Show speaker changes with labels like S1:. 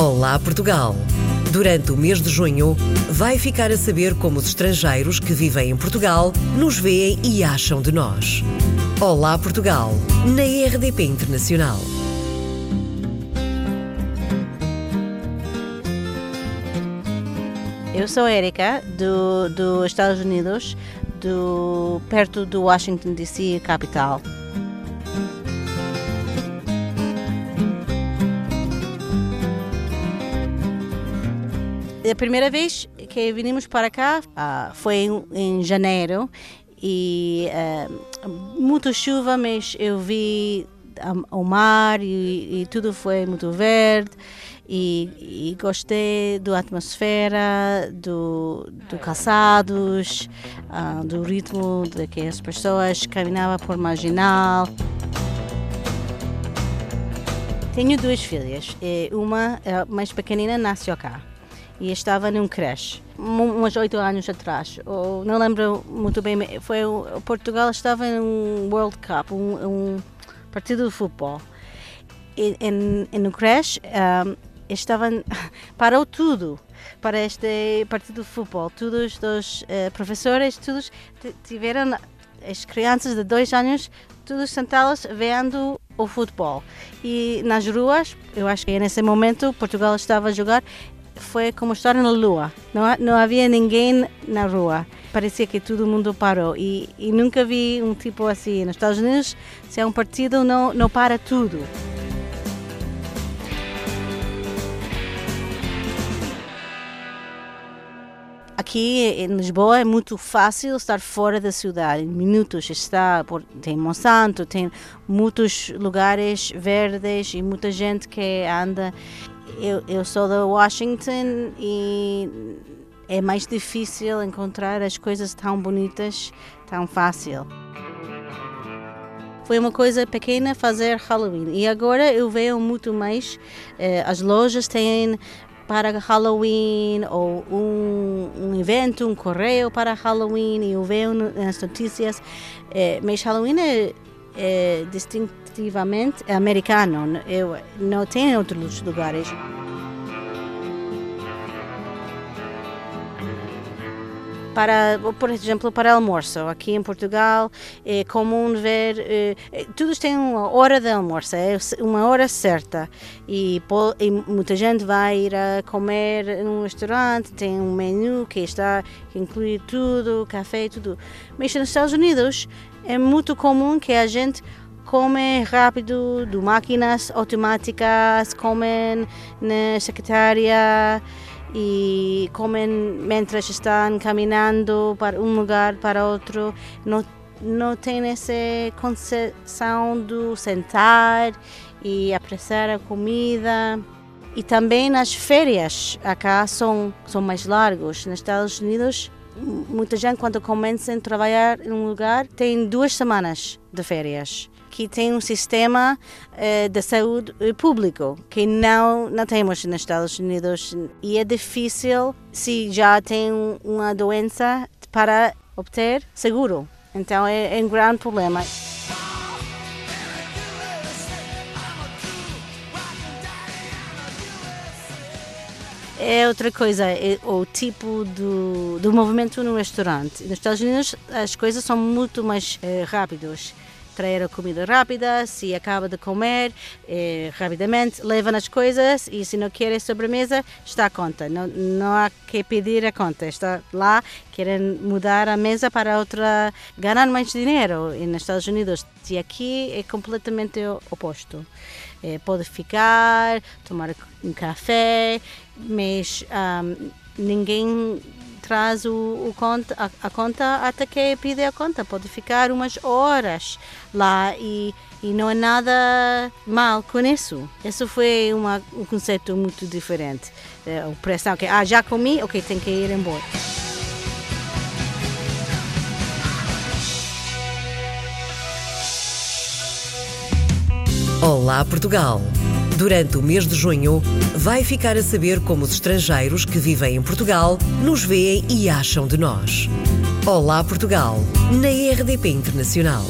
S1: Olá Portugal! Durante o mês de junho, vai ficar a saber como os estrangeiros que vivem em Portugal nos veem e acham de nós. Olá Portugal, na RDP Internacional.
S2: Eu sou Erika, do, dos Estados Unidos, do, perto do Washington DC, capital. A primeira vez que vinimos para cá uh, foi em, em, janeiro e uh, muita chuva, mas eu vi o mar e, e tudo foi muito verde e, e, gostei da atmosfera, do, do calçados, uh, do ritmo de que as pessoas caminhavam por marginal. Tenho duas filhas, uma mais pequenina nasceu cá e estava num creche, uns oito anos atrás. Ou, não lembro muito bem, foi o Portugal estava num World Cup, um, um partido de futebol. E, no creche um, estavam parou tudo para este partido de futebol. Todos os uh, professores, todos tiveram as crianças de dois anos todos sentados vendo o futebol. E nas ruas, eu acho que nesse momento Portugal estava a jogar foi como estar na lua. Não, não havia ninguém na rua. Parecia que todo mundo parou. E, e nunca vi um tipo assim. Nos Estados Unidos, se é um partido, não, não para tudo. Aqui em Lisboa é muito fácil estar fora da cidade. Em minutos está, tem Monsanto, tem muitos lugares verdes e muita gente que anda eu, eu sou da Washington e é mais difícil encontrar as coisas tão bonitas, tão fácil. Foi uma coisa pequena fazer Halloween e agora eu vejo muito mais. Eh, as lojas têm para Halloween ou um, um evento, um correio para Halloween e eu vejo nas notícias. Eh, mas Halloween é, é distinto definitivamente americano. Eu não tem em outros lugares. Para, por exemplo, para almoço. Aqui em Portugal é comum ver, é, todos têm uma hora de almoço, é uma hora certa. E, e, muita gente vai ir a comer num restaurante, tem um menu que está que inclui tudo, café, tudo. Mas nos Estados Unidos é muito comum que a gente come rápido, de máquinas automáticas, comem na secretária e comem mientras estão caminhando para um lugar para outro. Não, não tem essa concepção de sentar e apreciar a comida. E também nas férias, acá são, são mais largos. Nos Estados Unidos, muita gente, quando começa a trabalhar em um lugar, tem duas semanas de férias que tem um sistema uh, de saúde eh, público que não não temos nos Estados Unidos e é difícil se já tem uma doença para obter seguro. Então é, é um grande problema. É outra coisa, é o tipo do, do movimento no restaurante. Nos Estados Unidos as coisas são muito mais eh, rápidas trazer a comida rápida, se acaba de comer eh, rapidamente, leva as coisas e se não quer sobremesa, está a conta. Não, não há que pedir a conta, está lá, querem mudar a mesa para outra, ganhar mais dinheiro. E nos Estados Unidos e aqui é completamente oposto. Eh, pode ficar, tomar um café, mas um, ninguém traz o, o conta, a, a, conta até que pide a conta. Pode ficar umas horas lá e, e não é nada mal com isso. Isso foi uma, um conceito muito diferente. É, a pressão que, ah, já comi, ok, tem que ir embora.
S1: Olá Portugal! Durante o mês de junho, vai ficar a saber como os estrangeiros que vivem em Portugal nos veem e acham de nós. Olá Portugal, na RDP Internacional.